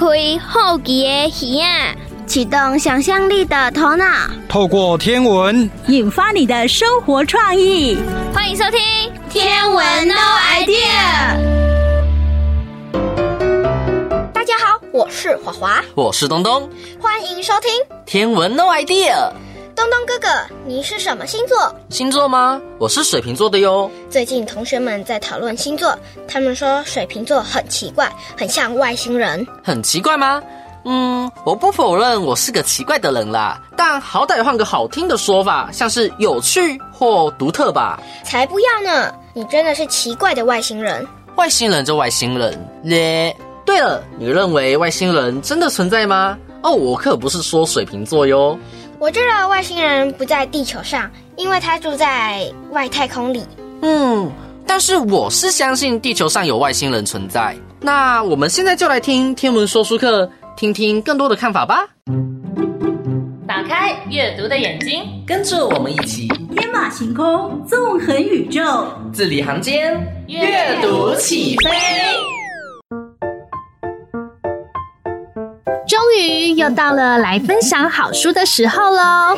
开好奇的耳啊，启动想象力的头脑，透过天文引发你的生活创意。欢迎收听《天文 No Idea》。大家好，我是华华，我是东东，欢迎收听《天文 No Idea》。东东哥哥，你是什么星座？星座吗？我是水瓶座的哟。最近同学们在讨论星座，他们说水瓶座很奇怪，很像外星人。很奇怪吗？嗯，我不否认我是个奇怪的人啦，但好歹换个好听的说法，像是有趣或独特吧。才不要呢！你真的是奇怪的外星人。外星人就外星人咧。对了，你认为外星人真的存在吗？哦，我可不是说水瓶座哟。我知道外星人不在地球上，因为他住在外太空里。嗯，但是我是相信地球上有外星人存在。那我们现在就来听天文说书课，听听更多的看法吧。打开阅读的眼睛，跟着我们一起天马行空，纵横宇宙，字里行间阅读起飞。于又到了来分享好书的时候喽！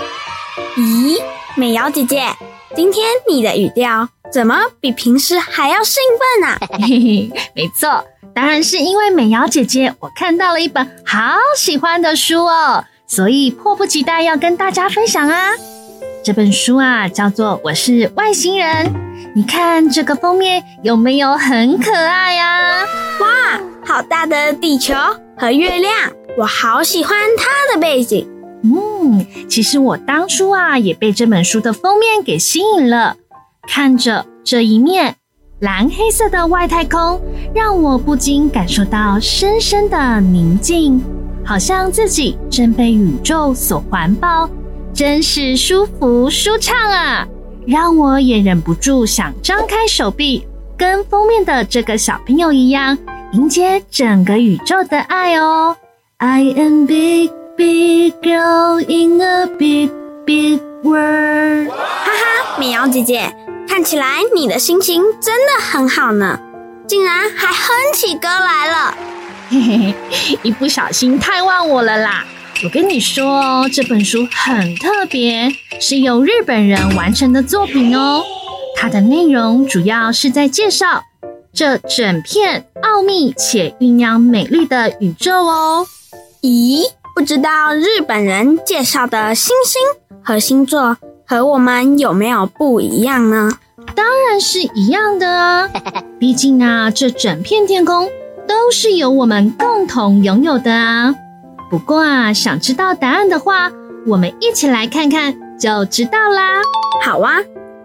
咦，美瑶姐姐，今天你的语调怎么比平时还要兴奋啊？嘿嘿，没错，当然是因为美瑶姐姐，我看到了一本好喜欢的书哦，所以迫不及待要跟大家分享啊！这本书啊，叫做《我是外星人》，你看这个封面有没有很可爱呀？哇，好大的地球和月亮！我好喜欢它的背景。嗯，其实我当初啊也被这本书的封面给吸引了。看着这一面蓝黑色的外太空，让我不禁感受到深深的宁静，好像自己正被宇宙所环抱，真是舒服舒畅啊！让我也忍不住想张开手臂，跟封面的这个小朋友一样，迎接整个宇宙的爱哦。I am big, big girl in a big, big world。哈哈，美瑶姐姐，看起来你的心情真的很好呢，竟然还哼起歌来了。嘿嘿嘿，一不小心太忘我了啦！我跟你说哦，这本书很特别，是由日本人完成的作品哦。它的内容主要是在介绍这整片奥秘且酝酿美丽的宇宙哦。咦，不知道日本人介绍的星星和星座和我们有没有不一样呢？当然是一样的啊！毕竟啊，这整片天空都是由我们共同拥有的啊。不过啊，想知道答案的话，我们一起来看看就知道啦。好啊，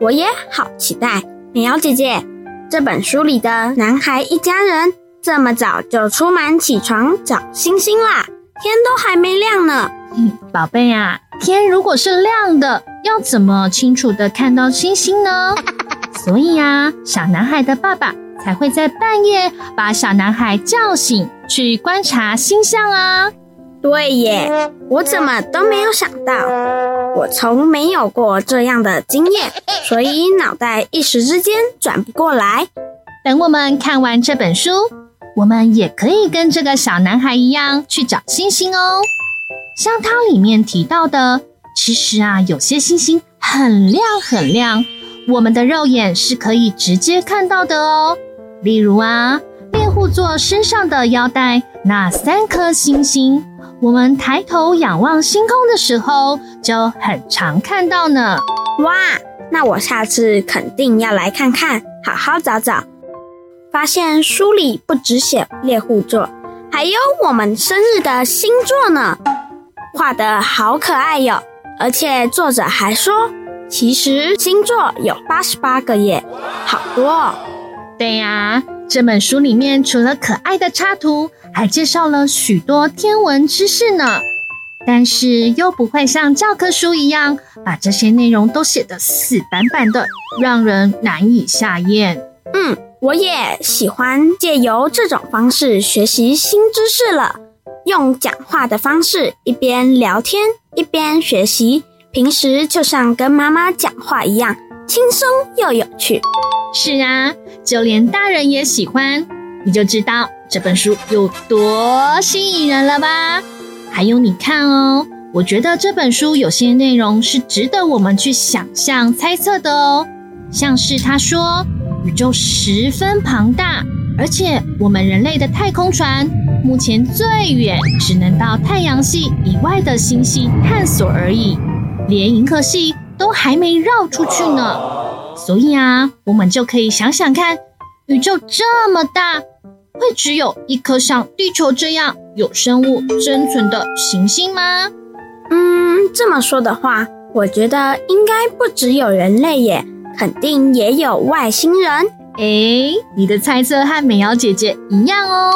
我也好期待。美瑶姐姐，这本书里的男孩一家人这么早就出门起床找星星啦。天都还没亮呢，嗯，宝贝啊，天如果是亮的，要怎么清楚的看到星星呢？所以啊，小男孩的爸爸才会在半夜把小男孩叫醒，去观察星象啊。对耶，我怎么都没有想到，我从没有过这样的经验，所以脑袋一时之间转不过来。等我们看完这本书。我们也可以跟这个小男孩一样去找星星哦。像它里面提到的，其实啊，有些星星很亮很亮，我们的肉眼是可以直接看到的哦。例如啊，猎户座身上的腰带那三颗星星，我们抬头仰望星空的时候就很常看到呢。哇，那我下次肯定要来看看，好好找找。发现书里不只写猎户座，还有我们生日的星座呢，画得好可爱哟！而且作者还说，其实星座有八十八个耶，好多哦。对呀，这本书里面除了可爱的插图，还介绍了许多天文知识呢。但是又不会像教科书一样，把这些内容都写得死板板的，让人难以下咽。嗯。我也喜欢借由这种方式学习新知识了，用讲话的方式一边聊天一边学习，平时就像跟妈妈讲话一样，轻松又有趣。是啊，就连大人也喜欢，你就知道这本书有多吸引人了吧？还有你看哦，我觉得这本书有些内容是值得我们去想象、猜测的哦。像是他说，宇宙十分庞大，而且我们人类的太空船目前最远只能到太阳系以外的星系探索而已，连银河系都还没绕出去呢。所以啊，我们就可以想想看，宇宙这么大。会只有一颗像地球这样有生物生存的行星吗？嗯，这么说的话，我觉得应该不只有人类耶，肯定也有外星人。诶，你的猜测和美瑶姐姐一样哦。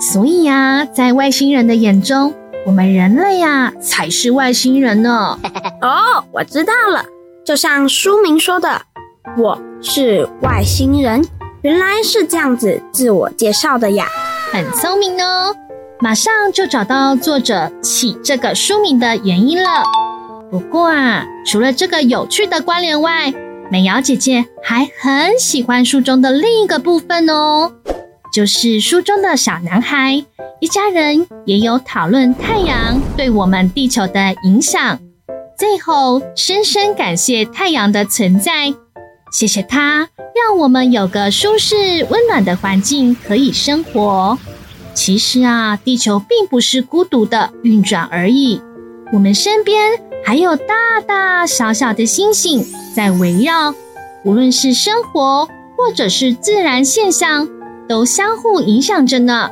所以呀，在外星人的眼中，我们人类呀才是外星人呢。哦，我知道了，就像书名说的，我是外星人。原来是这样子自我介绍的呀，很聪明哦，马上就找到作者起这个书名的原因了。不过啊，除了这个有趣的关联外，美瑶姐姐还很喜欢书中的另一个部分哦，就是书中的小男孩一家人也有讨论太阳对我们地球的影响，最后深深感谢太阳的存在。谢谢它，让我们有个舒适温暖的环境可以生活。其实啊，地球并不是孤独的运转而已，我们身边还有大大小小的星星在围绕。无论是生活或者是自然现象，都相互影响着呢。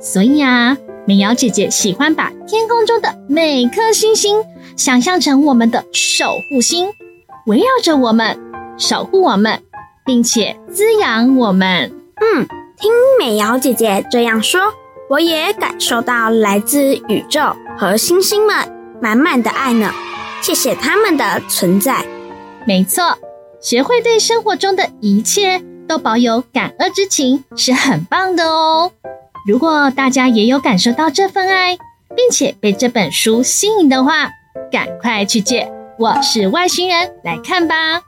所以啊，美瑶姐姐喜欢把天空中的每颗星星想象成我们的守护星，围绕着我们。守护我们，并且滋养我们。嗯，听美瑶姐姐这样说，我也感受到来自宇宙和星星们满满的爱呢。谢谢他们的存在。没错，学会对生活中的一切都保有感恩之情是很棒的哦。如果大家也有感受到这份爱，并且被这本书吸引的话，赶快去借《我是外星人》来看吧。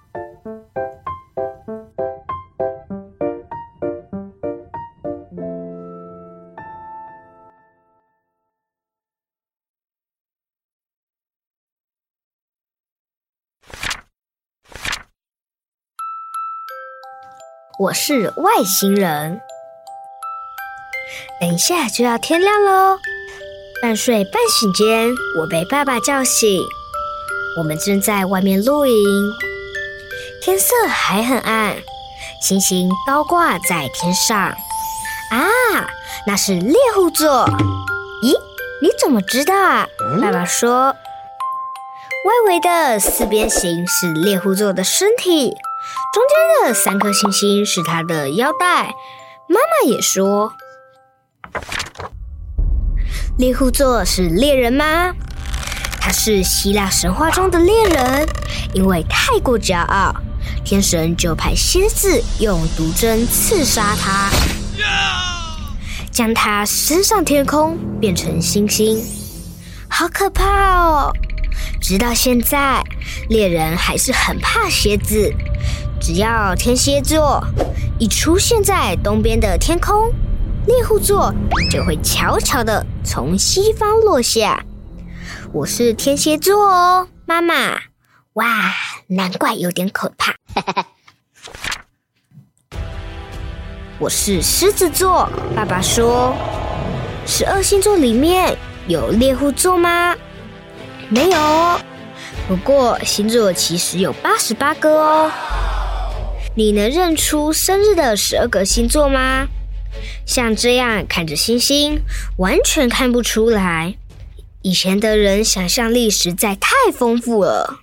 我是外星人。等一下就要天亮喽，半睡半醒间，我被爸爸叫醒。我们正在外面露营，天色还很暗，星星高挂在天上。啊，那是猎户座。咦，你怎么知道啊？爸爸说，外围的四边形是猎户座的身体。中间的三颗星星是他的腰带。妈妈也说，猎户座是猎人吗？他是希腊神话中的猎人，因为太过骄傲，天神就派仙子用毒针刺杀他，将他升上天空，变成星星。好可怕哦！直到现在，猎人还是很怕蝎子。只要天蝎座一出现在东边的天空，猎户座就会悄悄地从西方落下。我是天蝎座哦，妈妈。哇，难怪有点可怕。我是狮子座，爸爸说，十二星座里面有猎户座吗？没有。不过星座其实有八十八个哦。你能认出生日的十二个星座吗？像这样看着星星，完全看不出来。以前的人想象力实在太丰富了。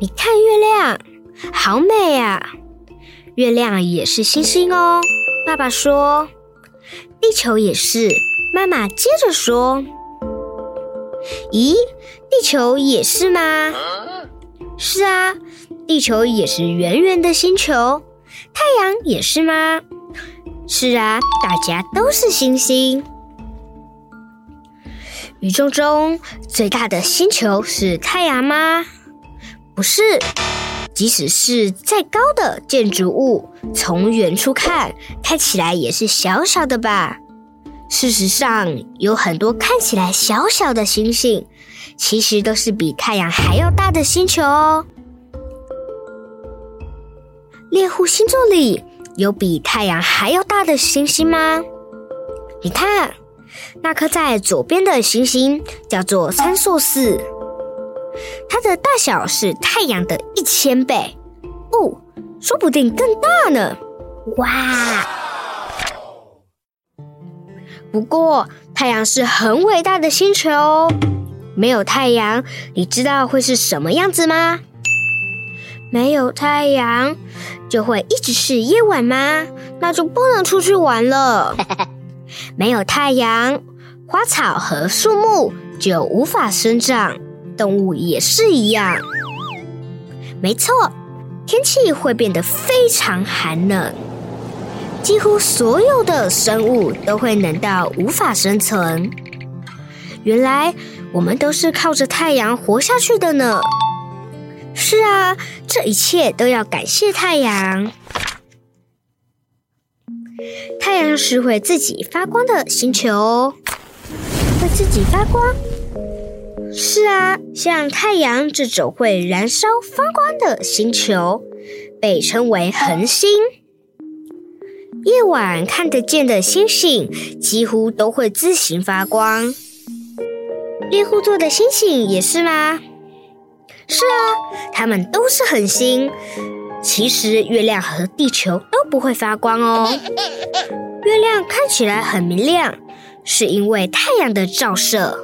你看月亮，好美啊！月亮也是星星哦。爸爸说，地球也是。妈妈接着说，咦，地球也是吗？是啊，地球也是圆圆的星球，太阳也是吗？是啊，大家都是星星。宇宙中最大的星球是太阳吗？不是，即使是再高的建筑物，从远处看，看起来也是小小的吧？事实上，有很多看起来小小的星星，其实都是比太阳还要大的星球哦。猎户星座里有比太阳还要大的星星吗？你看，那颗在左边的星星叫做参宿四，它的大小是太阳的一千倍，哦，说不定更大呢！哇！不过，太阳是很伟大的星球哦，没有太阳，你知道会是什么样子吗？没有太阳，就会一直是夜晚吗？那就不能出去玩了。没有太阳，花草和树木就无法生长，动物也是一样。没错，天气会变得非常寒冷，几乎所有的生物都会冷到无法生存。原来我们都是靠着太阳活下去的呢。是啊，这一切都要感谢太阳。太阳是会自己发光的星球，会自己发光。是啊，像太阳这种会燃烧发光的星球，被称为恒星。夜晚看得见的星星，几乎都会自行发光。猎户座的星星也是吗？是啊，它们都是恒星。其实月亮和地球都不会发光哦。月亮看起来很明亮，是因为太阳的照射。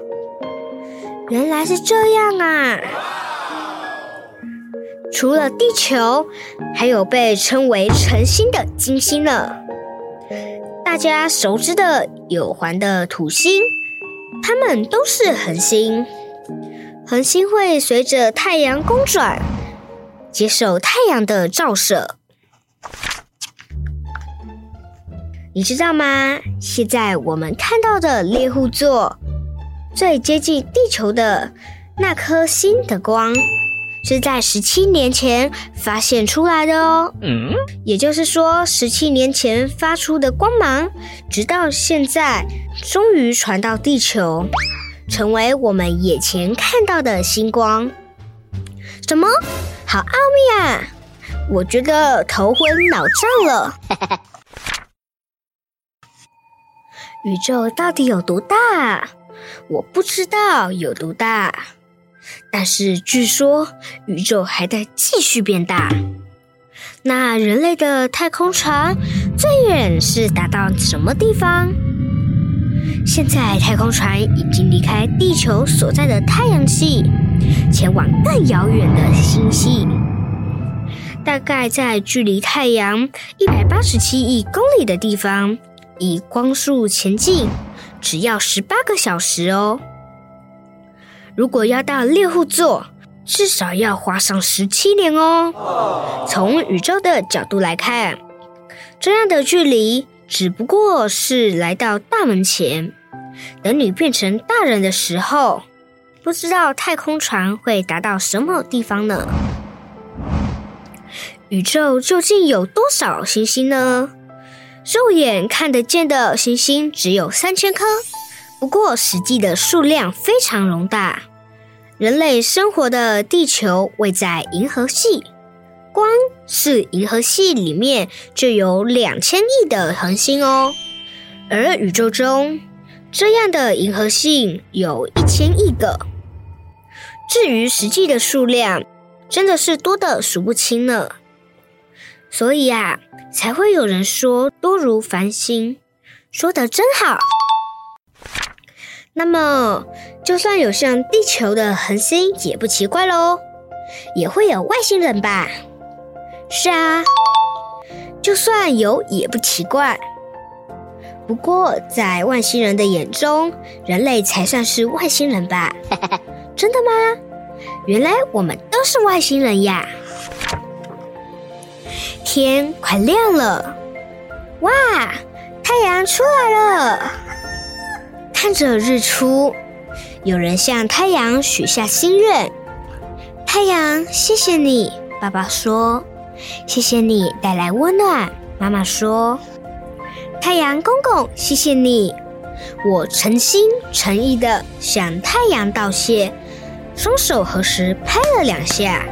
原来是这样啊！除了地球，还有被称为晨星的金星呢。大家熟知的有环的土星，它们都是恒星。恒星会随着太阳公转，接受太阳的照射。你知道吗？现在我们看到的猎户座最接近地球的那颗星的光，是在十七年前发现出来的哦。嗯，也就是说，十七年前发出的光芒，直到现在终于传到地球。成为我们眼前看到的星光，什么？好奥秘啊！我觉得头昏脑胀了。宇宙到底有多大？我不知道有多大，但是据说宇宙还在继续变大。那人类的太空船最远是达到什么地方？现在太空船已经离开地球所在的太阳系，前往更遥远的星系。大概在距离太阳一百八十七亿公里的地方，以光速前进，只要十八个小时哦。如果要到猎户座，至少要花上十七年哦。从宇宙的角度来看，这样的距离只不过是来到大门前。等你变成大人的时候，不知道太空船会达到什么地方呢？宇宙究竟有多少星星呢？肉眼看得见的星星只有三千颗，不过实际的数量非常容大。人类生活的地球位在银河系，光是银河系里面就有两千亿的恒星哦，而宇宙中。这样的银河系有一千亿个，至于实际的数量，真的是多得数不清呢。所以啊，才会有人说多如繁星，说的真好。那么，就算有像地球的恒星，也不奇怪喽，也会有外星人吧？是啊，就算有也不奇怪。不过，在外星人的眼中，人类才算是外星人吧？真的吗？原来我们都是外星人呀！天快亮了，哇，太阳出来了！看着日出，有人向太阳许下心愿：太阳，谢谢你，爸爸说：“谢谢你带来温暖。”妈妈说：“太阳公公，谢谢你。”我诚心诚意的向太阳道谢，双手合十拍了两下。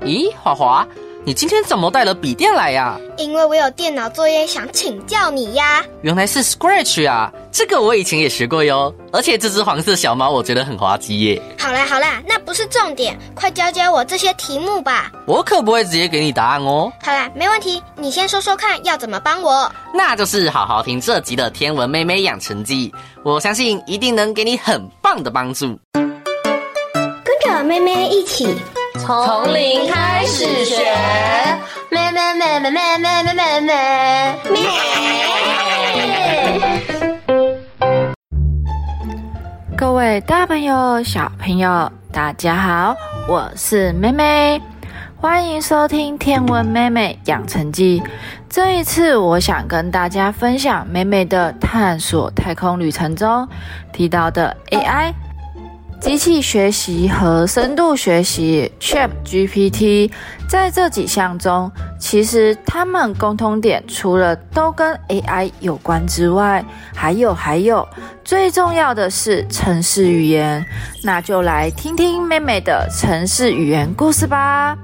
咦，华华，你今天怎么带了笔电来呀？因为我有电脑作业想请教你呀。原来是 Scratch 啊，这个我以前也学过哟。而且这只黄色小猫我觉得很滑稽耶。好啦好啦，那不是重点，快教教我这些题目吧。我可不会直接给你答案哦。好啦，没问题，你先说说看要怎么帮我。那就是好好听这集的天文妹妹养成记，我相信一定能给你很棒的帮助。跟着妹妹一起。从零开始学，妹妹妹妹妹妹妹妹妹。各位大朋友、小朋友，大家好，我是妹妹，欢迎收听《天文妹妹养成记》。这一次，我想跟大家分享妹妹的探索太空旅程中提到的 AI。机器学习和深度学习 ChatGPT，在这几项中，其实它们共通点除了都跟 AI 有关之外，还有还有，最重要的是城市语言。那就来听听妹妹的城市语言故事吧。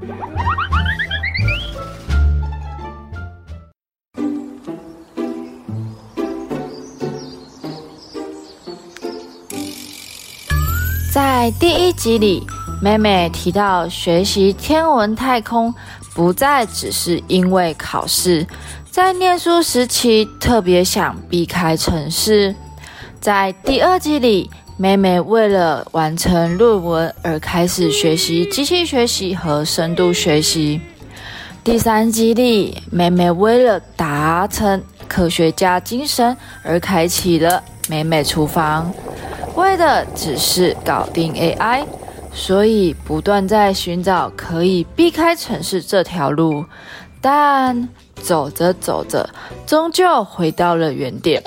在第一集里，妹妹提到学习天文太空不再只是因为考试，在念书时期特别想避开城市。在第二集里，妹妹为了完成论文而开始学习机器学习和深度学习。第三集里，妹妹为了达成科学家精神而开启了妹妹厨房。为的只是搞定 AI，所以不断在寻找可以避开城市这条路，但走着走着，终究回到了原点。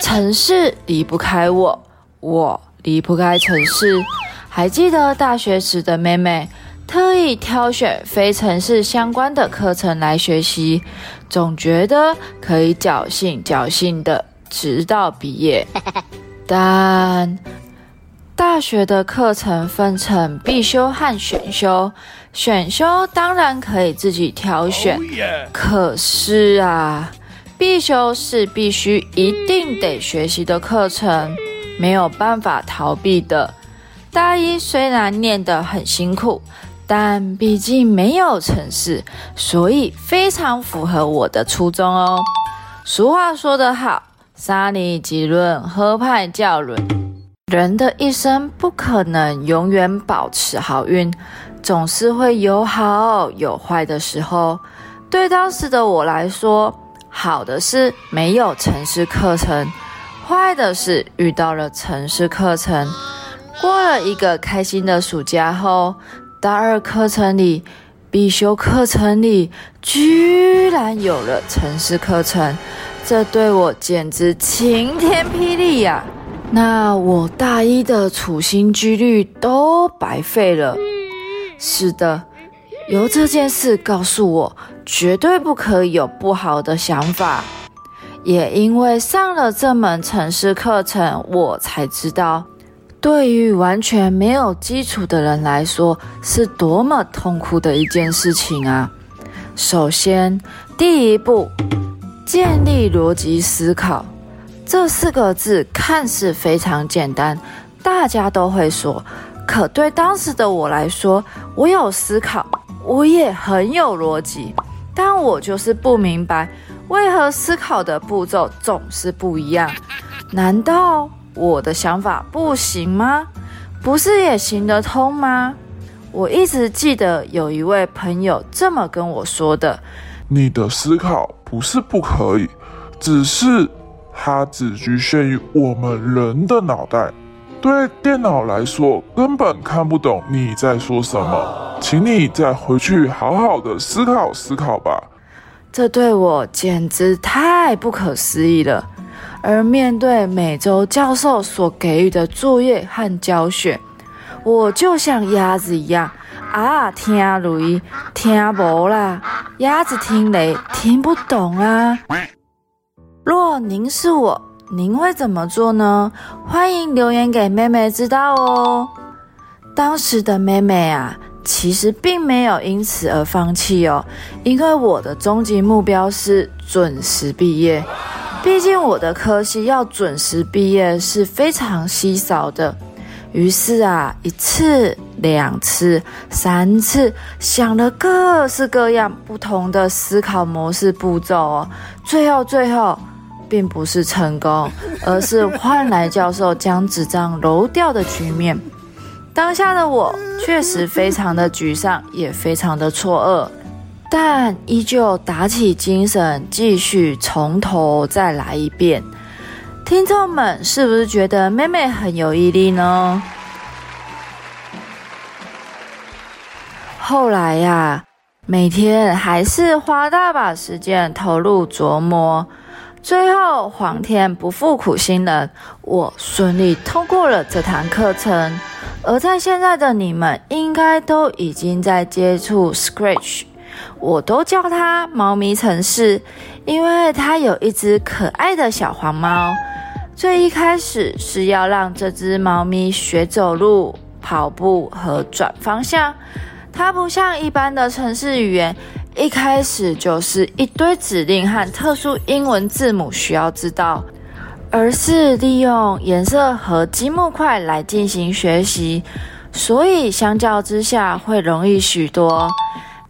城市离不开我，我离不开城市。还记得大学时的妹妹，特意挑选非城市相关的课程来学习，总觉得可以侥幸侥幸的直到毕业。但大学的课程分成必修和选修，选修当然可以自己挑选，可是啊，必修是必须一定得学习的课程，没有办法逃避的。大一虽然念得很辛苦，但毕竟没有城市，所以非常符合我的初衷哦。俗话说得好。沙尼吉伦，河派教伦。人的一生不可能永远保持好运，总是会有好有坏的时候。对当时的我来说，好的是没有城市课程，坏的是遇到了城市课程。过了一个开心的暑假后，大二课程里，必修课程里，居然有了城市课程。这对我简直晴天霹雳呀！那我大一的处心积虑都白费了。是的，由这件事告诉我，绝对不可以有不好的想法。也因为上了这门城市课程，我才知道，对于完全没有基础的人来说，是多么痛苦的一件事情啊！首先，第一步。建立逻辑思考，这四个字看似非常简单，大家都会说。可对当时的我来说，我有思考，我也很有逻辑，但我就是不明白，为何思考的步骤总是不一样？难道我的想法不行吗？不是也行得通吗？我一直记得有一位朋友这么跟我说的。你的思考不是不可以，只是它只局限于我们人的脑袋，对电脑来说根本看不懂你在说什么。请你再回去好好的思考思考吧。这对我简直太不可思议了，而面对每周教授所给予的作业和教学，我就像鸭子一样啊，听雷听不啦，鸭子听雷听不懂啊。若您是我，您会怎么做呢？欢迎留言给妹妹知道哦。当时的妹妹啊。其实并没有因此而放弃哦，因为我的终极目标是准时毕业。毕竟我的科系要准时毕业是非常稀少的。于是啊，一次、两次、三次，想了各式各样不同的思考模式步骤哦，最后最后，并不是成功，而是换来教授将纸张揉掉的局面。当下的我确实非常的沮丧，也非常的错愕，但依旧打起精神，继续从头再来一遍。听众们是不是觉得妹妹很有毅力呢？后来呀，每天还是花大把时间投入琢磨，最后皇天不负苦心人，我顺利通过了这堂课程。而在现在的你们，应该都已经在接触 Scratch，我都叫它猫咪城市，因为它有一只可爱的小黄猫。最一开始是要让这只猫咪学走路、跑步和转方向，它不像一般的城市语言，一开始就是一堆指令和特殊英文字母需要知道。而是利用颜色和积木块来进行学习，所以相较之下会容易许多。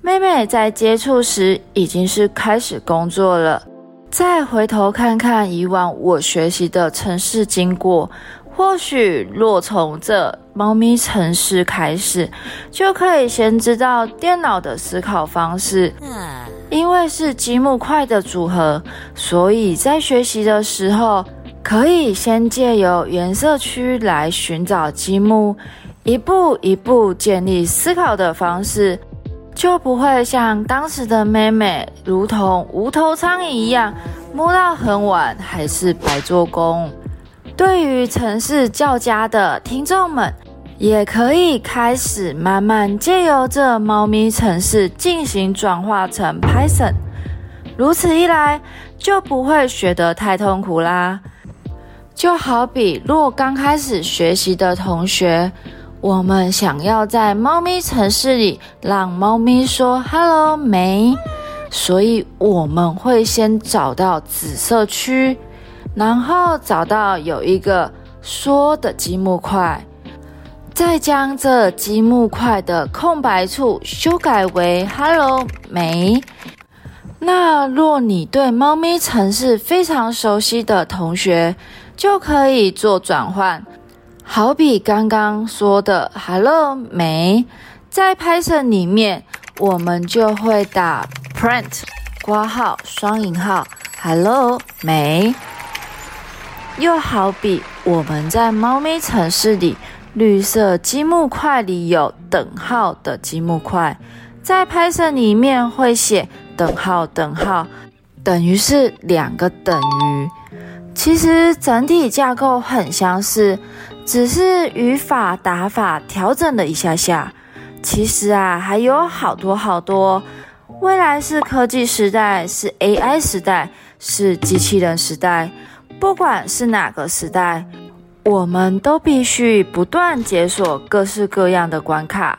妹妹在接触时已经是开始工作了，再回头看看以往我学习的城市经过，或许若从这猫咪城市开始，就可以先知道电脑的思考方式。因为是积木块的组合，所以在学习的时候。可以先借由颜色区来寻找积木，一步一步建立思考的方式，就不会像当时的妹妹如同无头苍蝇一样摸到很晚，还是白做工。对于程式较佳的听众们，也可以开始慢慢借由这猫咪程式进行转化成 Python，如此一来就不会学得太痛苦啦。就好比若刚开始学习的同学，我们想要在猫咪程式里让猫咪说 “hello” 没，所以我们会先找到紫色区，然后找到有一个说的积木块，再将这积木块的空白处修改为 “hello” 没。那若你对猫咪程式非常熟悉的同学，就可以做转换，好比刚刚说的 “hello” 没，在 Python 里面，我们就会打 print 括号双引号 “hello” 没。又好比我们在猫咪城市里，绿色积木块里有等号的积木块，在 Python 里面会写等号等号，等于是两个等于。其实整体架构很相似，只是语法打法调整了一下下。其实啊，还有好多好多。未来是科技时代，是 AI 时代，是机器人时代。不管是哪个时代，我们都必须不断解锁各式各样的关卡。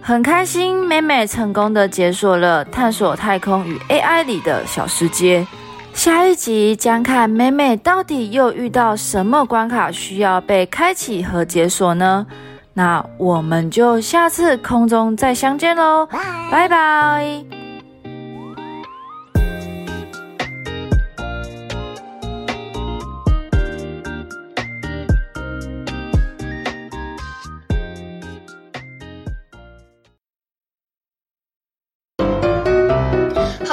很开心，美美成功的解锁了探索太空与 AI 里的小世界。下一集将看美美到底又遇到什么关卡需要被开启和解锁呢？那我们就下次空中再相见喽，拜拜。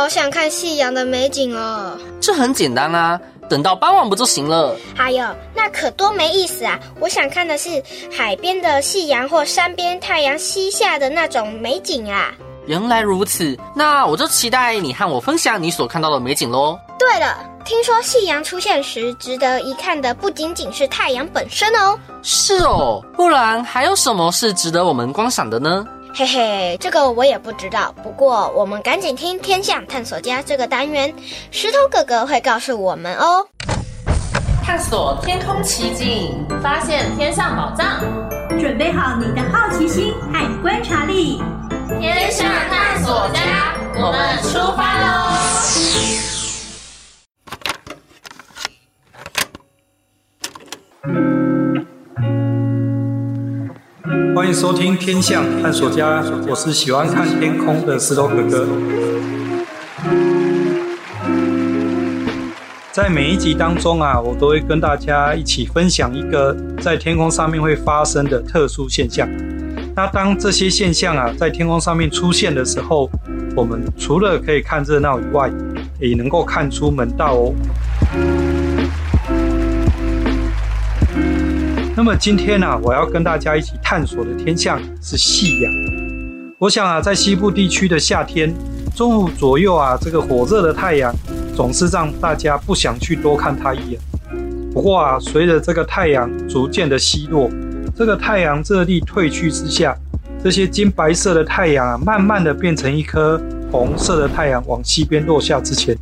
想看夕阳的美景哦！这很简单啊，等到傍晚不就行了？还有，那可多没意思啊！我想看的是海边的夕阳或山边太阳西下的那种美景啊！原来如此，那我就期待你和我分享你所看到的美景喽。对了。听说夕阳出现时，值得一看的不仅仅是太阳本身哦。是哦，不然还有什么是值得我们观赏的呢？嘿嘿，这个我也不知道。不过我们赶紧听《天象探索家》这个单元，石头哥哥会告诉我们哦。探索天空奇景，发现天上宝藏，准备好你的好奇心和观察力。天象探索家，我们出发喽！欢迎收听《天象探索家》，我是喜欢看天空的石头哥哥。在每一集当中啊，我都会跟大家一起分享一个在天空上面会发生的特殊现象。那当这些现象啊在天空上面出现的时候，我们除了可以看热闹以外，也能够看出门道哦。那么今天呢、我要跟大家一起探索的天象是夕阳。我想啊，在西部地区的夏天，中午左右啊，这个火热的太阳总是让大家不想去多看它一眼。不过啊，随着这个太阳逐渐的西落，这个太阳热力退去之下，这些金白色的太阳啊，慢慢的变成一颗红色的太阳往西边落下之前，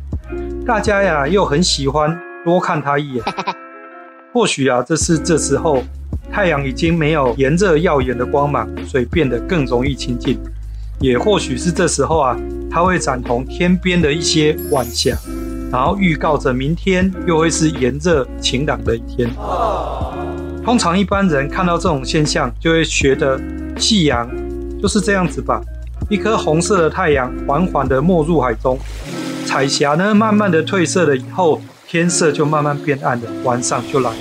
大家呀又很喜欢多看它一眼。或许啊，这是这时候太阳已经没有炎热耀眼的光芒，所以变得更容易亲近。也或许是这时候啊，它会斩红天边的一些晚霞，然后预告着明天又会是炎热晴朗的一天。通常一般人看到这种现象，就会觉得夕阳就是这样子吧，一颗红色的太阳缓缓地没入海中，彩霞呢慢慢地褪色了以后。天色就慢慢变暗了，晚上就来了。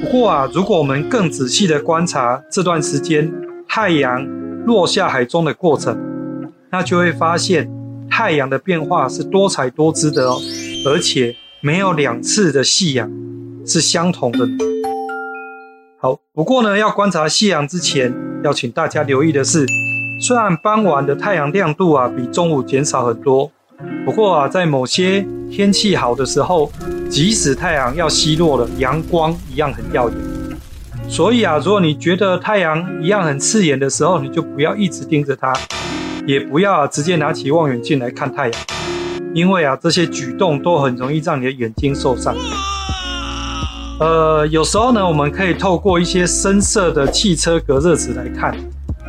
不过啊，如果我们更仔细的观察这段时间太阳落下海中的过程，那就会发现太阳的变化是多彩多姿的哦，而且没有两次的夕阳是相同的。好，不过呢，要观察夕阳之前，要请大家留意的是，虽然傍晚的太阳亮度啊比中午减少很多。不过啊，在某些天气好的时候，即使太阳要西落了，阳光一样很耀眼。所以啊，如果你觉得太阳一样很刺眼的时候，你就不要一直盯着它，也不要直接拿起望远镜来看太阳，因为啊这些举动都很容易让你的眼睛受伤。呃，有时候呢，我们可以透过一些深色的汽车隔热纸来看，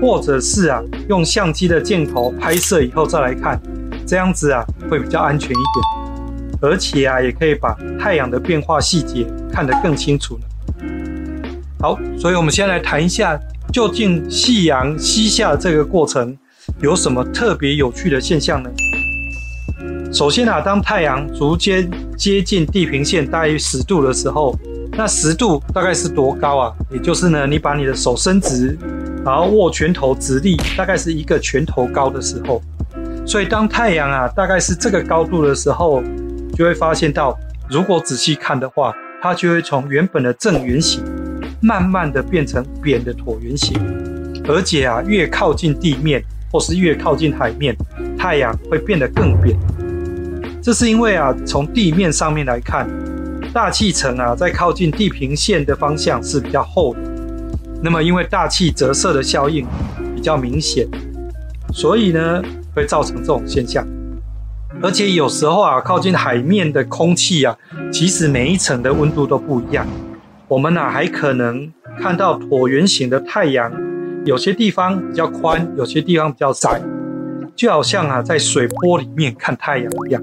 或者是啊用相机的镜头拍摄以后再来看。这样子啊，会比较安全一点，而且啊，也可以把太阳的变化细节看得更清楚了。好，所以我们先来谈一下，究竟夕阳西下这个过程有什么特别有趣的现象呢？首先啊，当太阳逐渐接近地平线大约十度的时候，那十度大概是多高啊？也就是呢，你把你的手伸直，然后握拳头直立，大概是一个拳头高的时候。所以，当太阳啊大概是这个高度的时候，就会发现到，如果仔细看的话，它就会从原本的正圆形，慢慢的变成扁的椭圆形，而且啊，越靠近地面或是越靠近海面，太阳会变得更扁。这是因为啊，从地面上面来看，大气层啊在靠近地平线的方向是比较厚的，那么因为大气折射的效应比较明显，所以呢。会造成这种现象，而且有时候啊，靠近海面的空气啊，其实每一层的温度都不一样。我们啊，还可能看到椭圆形的太阳，有些地方比较宽，有些地方比较窄，就好像啊，在水波里面看太阳一样。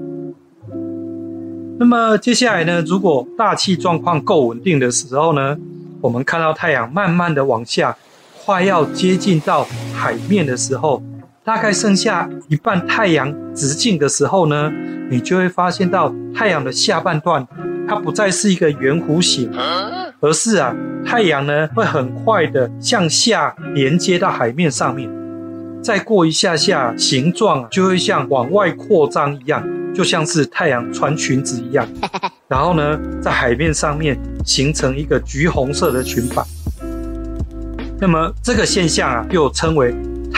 那么接下来呢，如果大气状况够稳定的时候呢，我们看到太阳慢慢的往下，快要接近到海面的时候。大概剩下一半太阳直径的时候呢，你就会发现到太阳的下半段，它不再是一个圆弧形，而是啊，太阳呢会很快的向下连接到海面上面，再过一下下，形状就会像往外扩张一样，就像是太阳穿裙子一样，然后呢，在海面上面形成一个橘红色的裙摆。那么这个现象啊，又称为。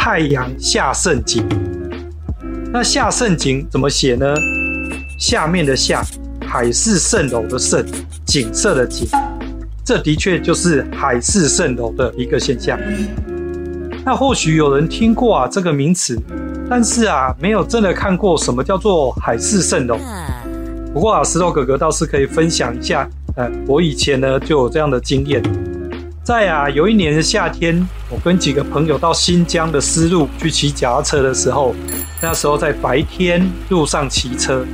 太阳下盛景，那下盛景怎么写呢？下面的下，海市蜃楼的蜃，景色的景，这的确就是海市蜃楼的一个现象。那或许有人听过啊这个名词，但是啊没有真的看过什么叫做海市蜃楼。不过啊，石头哥哥倒是可以分享一下，呃，我以前呢就有这样的经验。在啊有一年的夏天，我跟几个朋友到新疆的丝路去骑脚踏车的时候，那时候在白天路上骑车，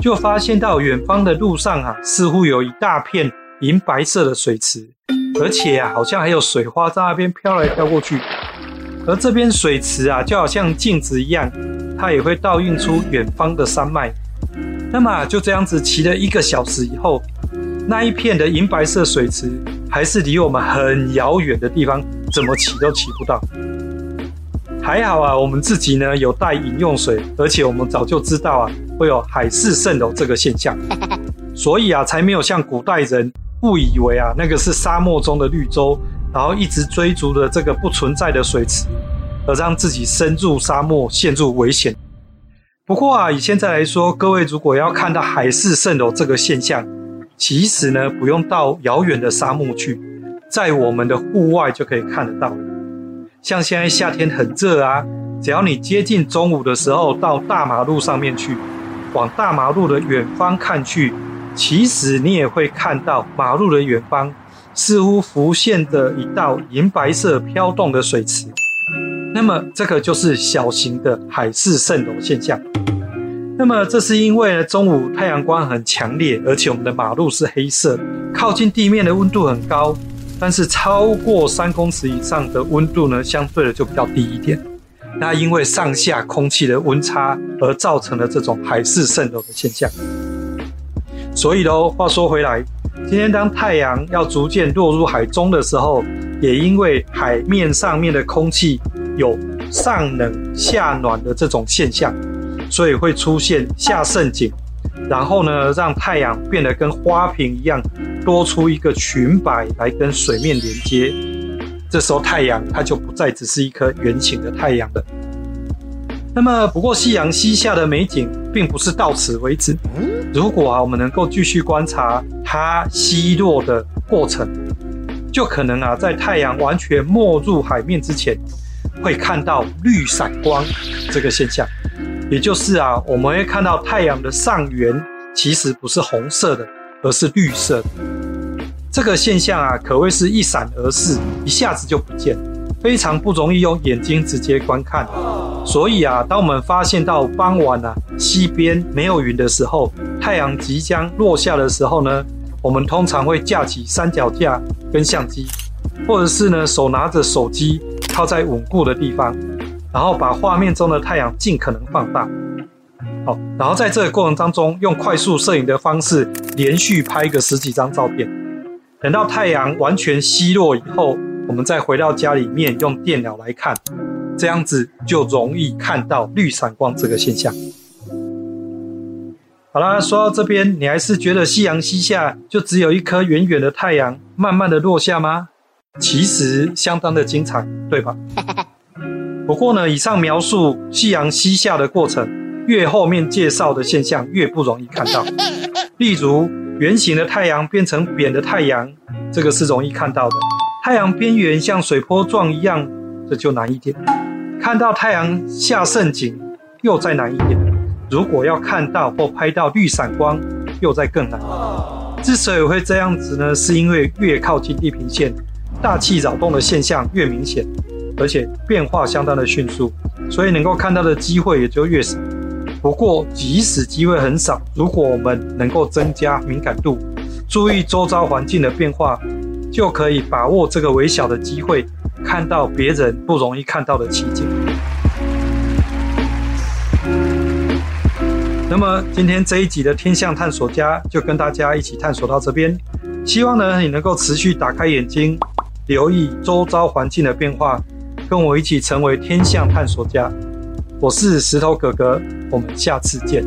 就发现到远方的路上啊，似乎有一大片银白色的水池，而且啊好像还有水花在那边飘来飘过去。而这边水池啊，就好像镜子一样，它也会倒映出远方的山脉。那么就这样子骑了一个小时以后，那一片的银白色水池还是离我们很遥远的地方，怎么骑都骑不到。还好啊，我们自己呢有带饮用水，而且我们早就知道啊会有海市蜃楼这个现象，所以啊才没有像古代人误以为啊那个是沙漠中的绿洲。然后一直追逐着这个不存在的水池，而让自己深入沙漠，陷入危险。不过啊，以现在来说，各位如果要看到海市蜃楼这个现象，其实呢不用到遥远的沙漠去，在我们的户外就可以看得到。像现在夏天很热啊，只要你接近中午的时候到大马路上面去，往大马路的远方看去，其实你也会看到马路的远方。似乎浮现的一道银白色飘动的水池，那么这个就是小型的海市蜃楼现象。那么这是因为呢，中午太阳光很强烈，而且我们的马路是黑色，靠近地面的温度很高，但是超过三公尺以上的温度呢，相对的就比较低一点。那因为上下空气的温差而造成了这种海市蜃楼的现象。所以喽，话说回来。今天，当太阳要逐渐落入海中的时候，也因为海面上面的空气有上冷下暖的这种现象，所以会出现下渗景，然后呢，让太阳变得跟花瓶一样，多出一个裙摆来跟水面连接。这时候，太阳它就不再只是一颗圆形的太阳了。那么，不过夕阳西下的美景并不是到此为止。如果啊，我们能够继续观察它西落的过程，就可能啊，在太阳完全没入海面之前，会看到绿闪光这个现象。也就是啊，我们会看到太阳的上缘其实不是红色的，而是绿色的。这个现象啊，可谓是一闪而逝，一下子就不见，非常不容易用眼睛直接观看。所以啊，当我们发现到傍晚啊，西边没有云的时候，太阳即将落下的时候呢，我们通常会架起三脚架跟相机，或者是呢手拿着手机靠在稳固的地方，然后把画面中的太阳尽可能放大。好，然后在这个过程当中，用快速摄影的方式连续拍个十几张照片。等到太阳完全西落以后，我们再回到家里面用电脑来看。这样子就容易看到绿闪光这个现象。好啦，说到这边，你还是觉得夕阳西下就只有一颗远远的太阳慢慢的落下吗？其实相当的精彩，对吧？不过呢，以上描述夕阳西下的过程，越后面介绍的现象越不容易看到。例如，圆形的太阳变成扁的太阳，这个是容易看到的。太阳边缘像水波状一样，这就难一点。看到太阳下盛景又再难一点，如果要看到或拍到绿闪光，又再更难。之所以会这样子呢，是因为越靠近地平线，大气扰动的现象越明显，而且变化相当的迅速，所以能够看到的机会也就越少。不过，即使机会很少，如果我们能够增加敏感度，注意周遭环境的变化，就可以把握这个微小的机会。看到别人不容易看到的奇景。那么今天这一集的天象探索家就跟大家一起探索到这边，希望呢你能够持续打开眼睛，留意周遭环境的变化，跟我一起成为天象探索家。我是石头哥哥，我们下次见。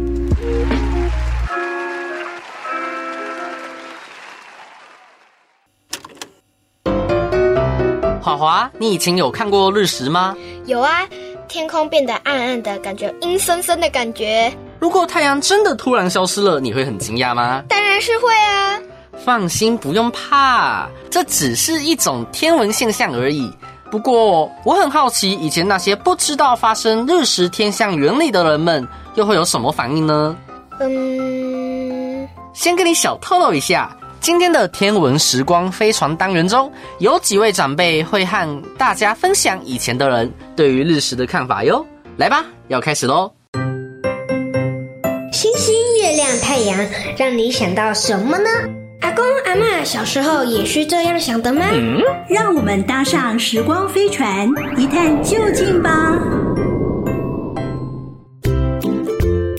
华华，你以前有看过日食吗？有啊，天空变得暗暗的，感觉阴森森的感觉。如果太阳真的突然消失了，你会很惊讶吗？当然是会啊。放心，不用怕，这只是一种天文现象而已。不过，我很好奇，以前那些不知道发生日食天象原理的人们，又会有什么反应呢？嗯，先跟你小透露一下，今天的天文时光飞船单元中，有几位长辈会和大家分享以前的人对于日食的看法哟。来吧，要开始喽！星星、月亮、太阳，让你想到什么呢？阿公阿嬷小时候也是这样想的吗？嗯，让我们搭上时光飞船，一探究竟吧！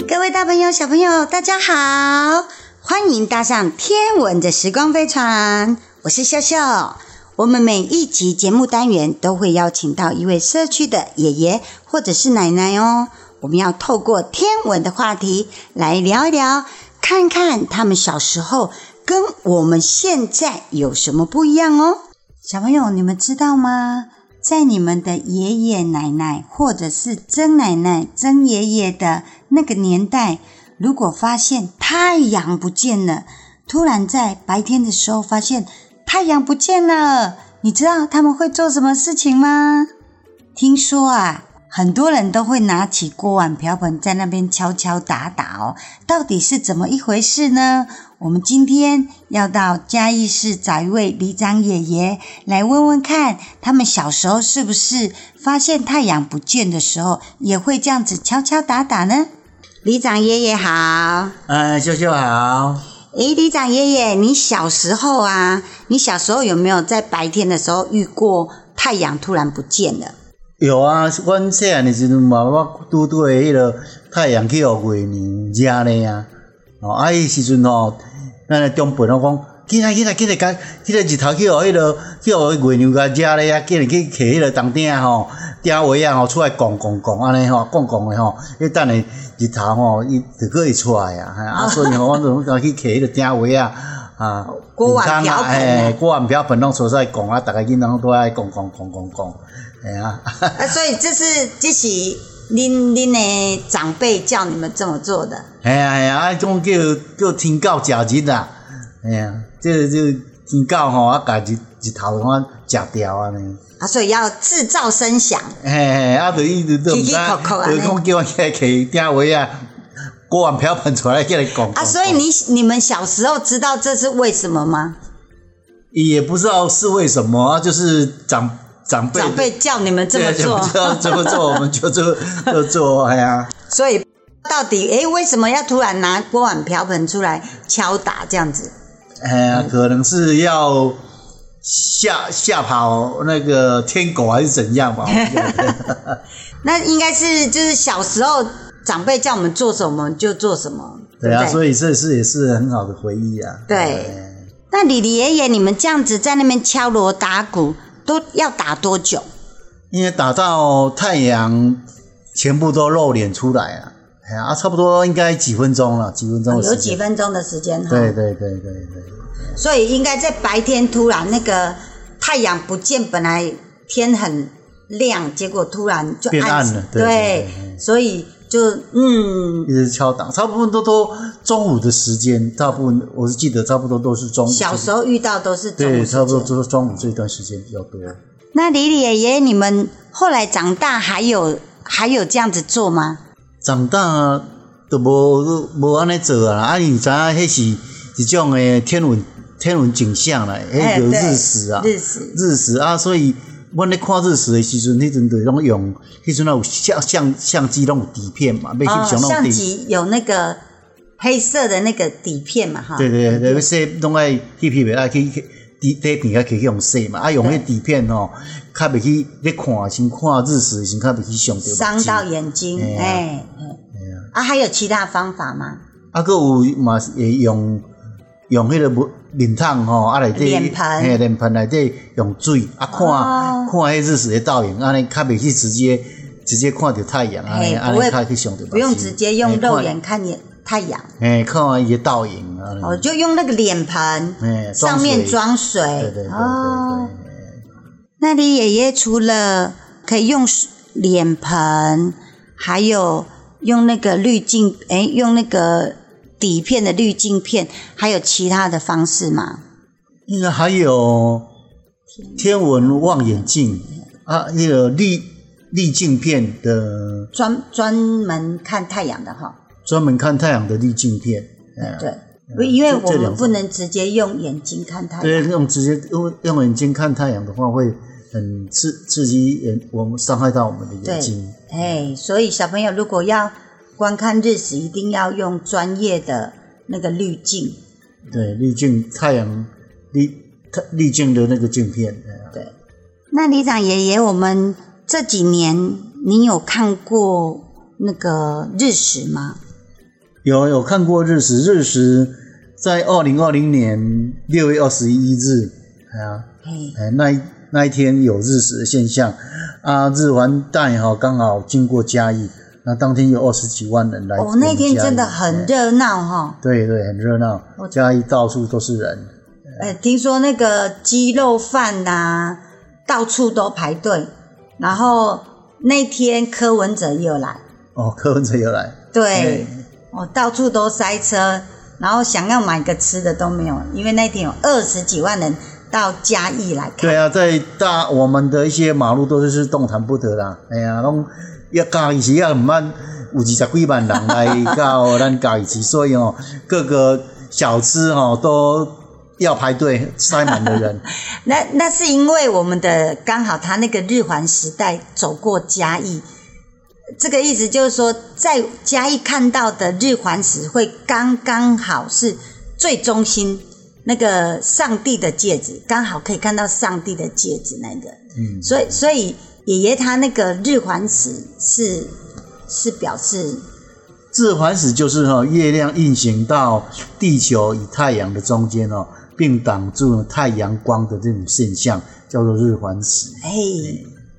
各位大朋友、小朋友，大家好，欢迎搭上天文的时光飞船，我是笑笑。我们每一集节目单元都会邀请到一位社区的爷爷或者是奶奶哦，我们要透过天文的话题来聊一聊，看看他们小时候。跟我们现在有什么不一样哦？小朋友，你们知道吗？在你们的爷爷奶奶或者是曾奶奶、曾爷爷的那个年代，如果发现太阳不见了，突然在白天的时候发现太阳不见了，你知道他们会做什么事情吗？听说啊，很多人都会拿起锅碗瓢盆在那边敲敲打打哦，到底是怎么一回事呢？我们今天要到嘉义市找一位里长爷爷来问问看，他们小时候是不是发现太阳不见的时候，也会这样子敲敲打打呢？里长爷爷好，呃，秀秀好。诶，里长爷爷，你小时候啊，你小时候有没有在白天的时候遇过太阳突然不见了？有啊，我细汉的时阵嘛，我拄拄的迄个太阳去互月亮遮呢啊，哦，啊，迄时阵吼。咱来中辈拢讲，今仔今仔今日甲，今日日头去互迄个去互月娘甲遮咧啊，今日去摕迄个当鼎吼，鼎位啊吼，出来讲讲讲安尼吼，讲讲诶吼，迄等下日头吼，伊就可会出来啊，啊，所以吼，我就讲去摕迄个鼎位啊，啊，锅碗瓢盆，诶，锅碗瓢盆拢出来讲啊，逐个囡仔拢都爱讲讲讲讲讲，诶啊，啊，所以这是这是恁恁诶长辈叫你们这么做的。哎呀哎呀，啊，种叫叫天狗食日啦，哎呀，这个这天狗吼，啊，家日日头我食掉安尼。啊，所以要制造声响。嘿嘿，啊，就一直都唔知，就讲叫我起来起定位啊，锅碗瓢盆出来叫你讲。啊，所以你你们小时候知道这是为什么吗？也不知道是为什么啊，就是长长辈长辈叫你们这么做，叫这么做，我们就这就做，哎呀。所以。到底诶，为什么要突然拿锅碗瓢盆出来敲打这样子？哎呀，可能是要吓吓跑那个天狗还是怎样吧？那应该是就是小时候长辈叫我们做什么就做什么。对啊，所以这是也是很好的回忆啊。对。那李李爷爷，你们这样子在那边敲锣打鼓，都要打多久？因为打到太阳全部都露脸出来啊。啊，差不多应该几分钟了，几分钟、哦、有几分钟的时间哈。对对对对对。所以应该在白天突然那个太阳不见，本来天很亮，结果突然就暗变暗了。对，所以就嗯，一直敲打，差不多都都中午的时间，大部分我是记得差不多都是中午。小时候遇到都是中午。对，差不多都是中午这段时间比较多。那李李爷爷，你们后来长大还有还有这样子做吗？长大都无无安尼做啊！啊，你知影迄是一种诶天文天文景象啦，迄叫日食啊，日食日食啊！所以阮咧看日食诶时阵，迄阵就拢用，迄阵有相相相机拢有底片嘛，要翕相。相机有那个黑色的那个底片嘛，哈。对对对，要说拢爱翕翕袂去去底底片啊，可以用洗嘛，啊用迄底片吼。较袂去咧看，先看日食，先较袂去伤着。伤到眼睛，哎，哎，啊，还有其他方法吗？啊，阁有嘛会用用迄个木脸桶吼，啊内底脸盆，嘿，脸盆内底用水啊看看迄日食的倒影，安尼较袂去直接直接看着太阳，安尼安尼。不用直接用肉眼看见太阳，哎，看完伊的倒影啊，哦，就用那个脸盆，哎，上面装水，对对对对对。那你爷爷除了可以用脸盆，还有用那个滤镜，哎，用那个底片的滤镜片，还有其他的方式吗？应该还有天文望远镜啊，那个滤滤镜片的专专门看太阳的哈，专门看太阳的滤镜片。对，嗯、因为我们不能直接用眼睛看太阳。对，用直接用用眼睛看太阳的话，会很刺刺激眼，我们伤害到我们的眼睛。哎，所以小朋友如果要观看日食，一定要用专业的那个滤镜。对，滤镜太阳滤滤镜的那个镜片。对，那里长爷爷，我们这几年你有看过那个日食吗？有有看过日食，日食在二零二零年六月二十一日，哎呀，哎那一那一天有日食的现象啊，日环带哈刚好经过嘉义，那当天有二十几万人来。哦，那天真的很热闹哈。对对，很热闹，嘉义到处都是人。哎，听说那个鸡肉饭呐，到处都排队，然后那天柯文哲又来。哦，柯文哲又来。对。哦，到处都塞车，然后想要买个吃的都没有，因为那天有二十几万人到嘉义来看。对啊，在大我们的一些马路都是是动弹不得啦。哎呀，拢要嘉义市要唔慢，有二十几万人来到 咱嘉义市，所以哦，各个小吃哦都要排队塞满的人。那那是因为我们的刚好他那个日环时代走过嘉义。这个意思就是说，在嘉义看到的日环食会刚刚好是最中心那个上帝的戒指，刚好可以看到上帝的戒指那个。嗯，所以所以爷爷他那个日环食是是表示日环食就是哈月亮运行到地球与太阳的中间哦，并挡住太阳光的这种现象叫做日环食。哎，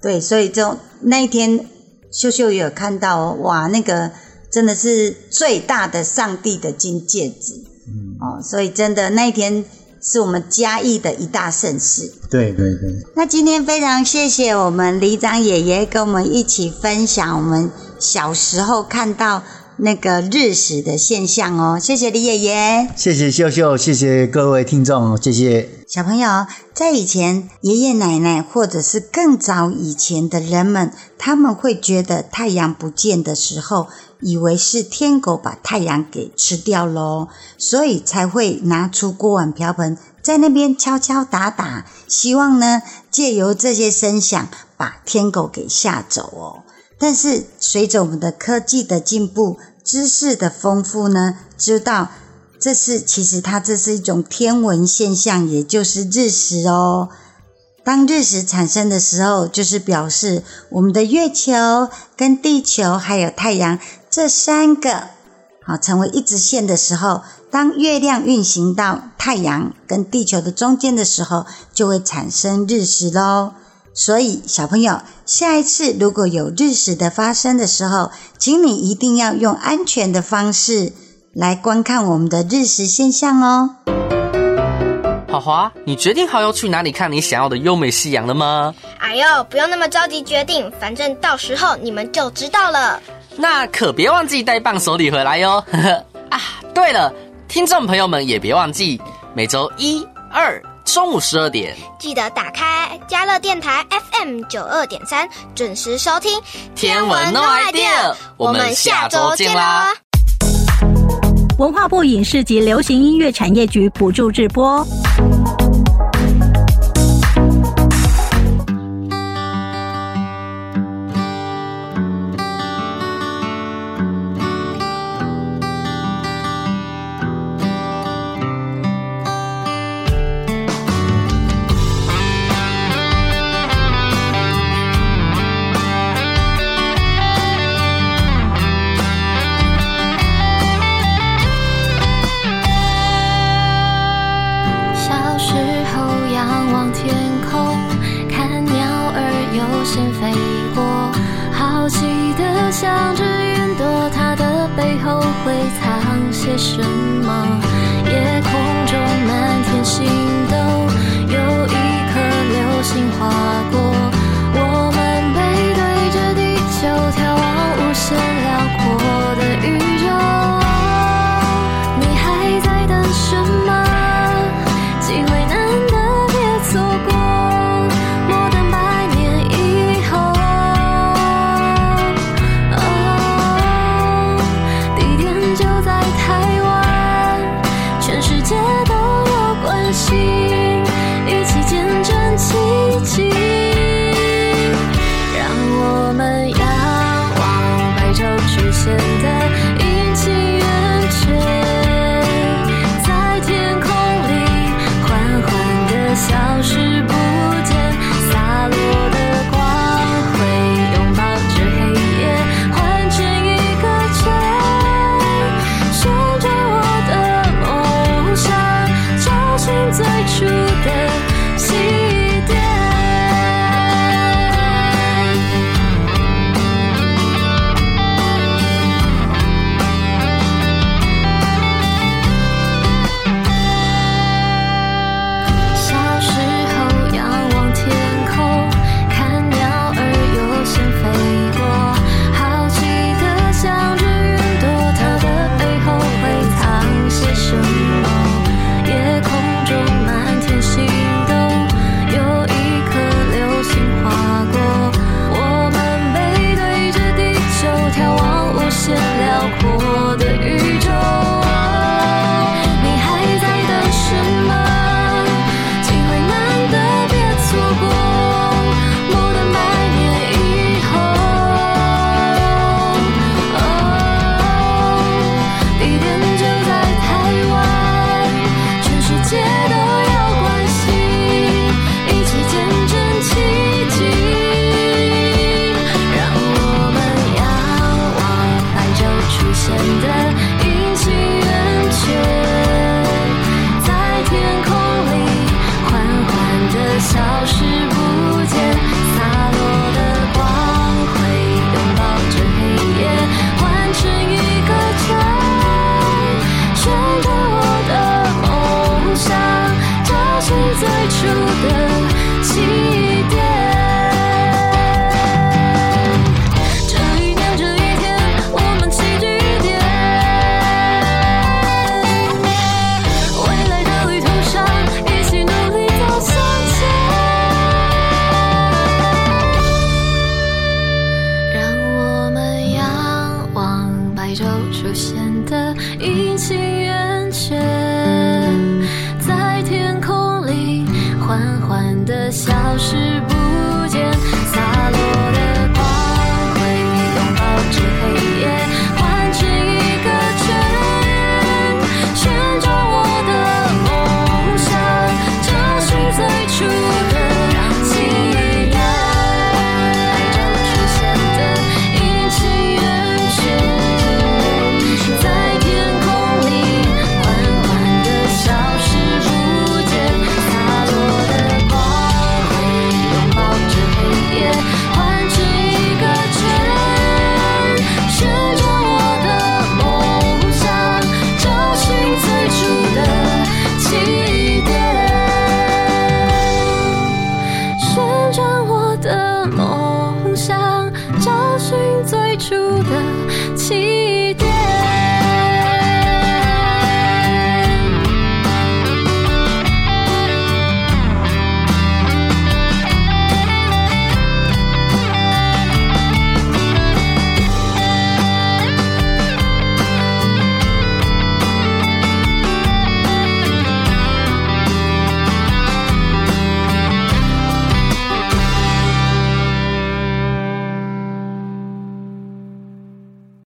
对，所以就那一天。秀秀也有看到哦，哇，那个真的是最大的上帝的金戒指，嗯，哦，所以真的那一天是我们嘉义的一大盛事。对对对。那今天非常谢谢我们李长爷爷跟我们一起分享我们小时候看到那个日食的现象哦，谢谢李爷爷，谢谢秀秀，谢谢各位听众，谢谢。小朋友，在以前，爷爷奶奶或者是更早以前的人们，他们会觉得太阳不见的时候，以为是天狗把太阳给吃掉喽，所以才会拿出锅碗瓢盆在那边敲敲打打，希望呢借由这些声响把天狗给吓走哦。但是随着我们的科技的进步，知识的丰富呢，知道。这是其实它这是一种天文现象，也就是日食哦。当日食产生的时候，就是表示我们的月球跟地球还有太阳这三个好成为一直线的时候，当月亮运行到太阳跟地球的中间的时候，就会产生日食喽。所以小朋友，下一次如果有日食的发生的时候，请你一定要用安全的方式。来观看我们的日食现象哦。华华，你决定好要去哪里看你想要的优美夕阳了吗？哎呦，不用那么着急决定，反正到时候你们就知道了。那可别忘记带伴手礼回来哟。啊，对了，听众朋友们也别忘记每周一、二中午十二点，记得打开家乐电台 FM 九二点三，准时收听天文 No idea。我们下周见啦！文化部影视及流行音乐产业局补助直播。线飞过，好奇的想着云朵，它的背后会藏些什么？夜空中满天星斗，有一颗流星划过。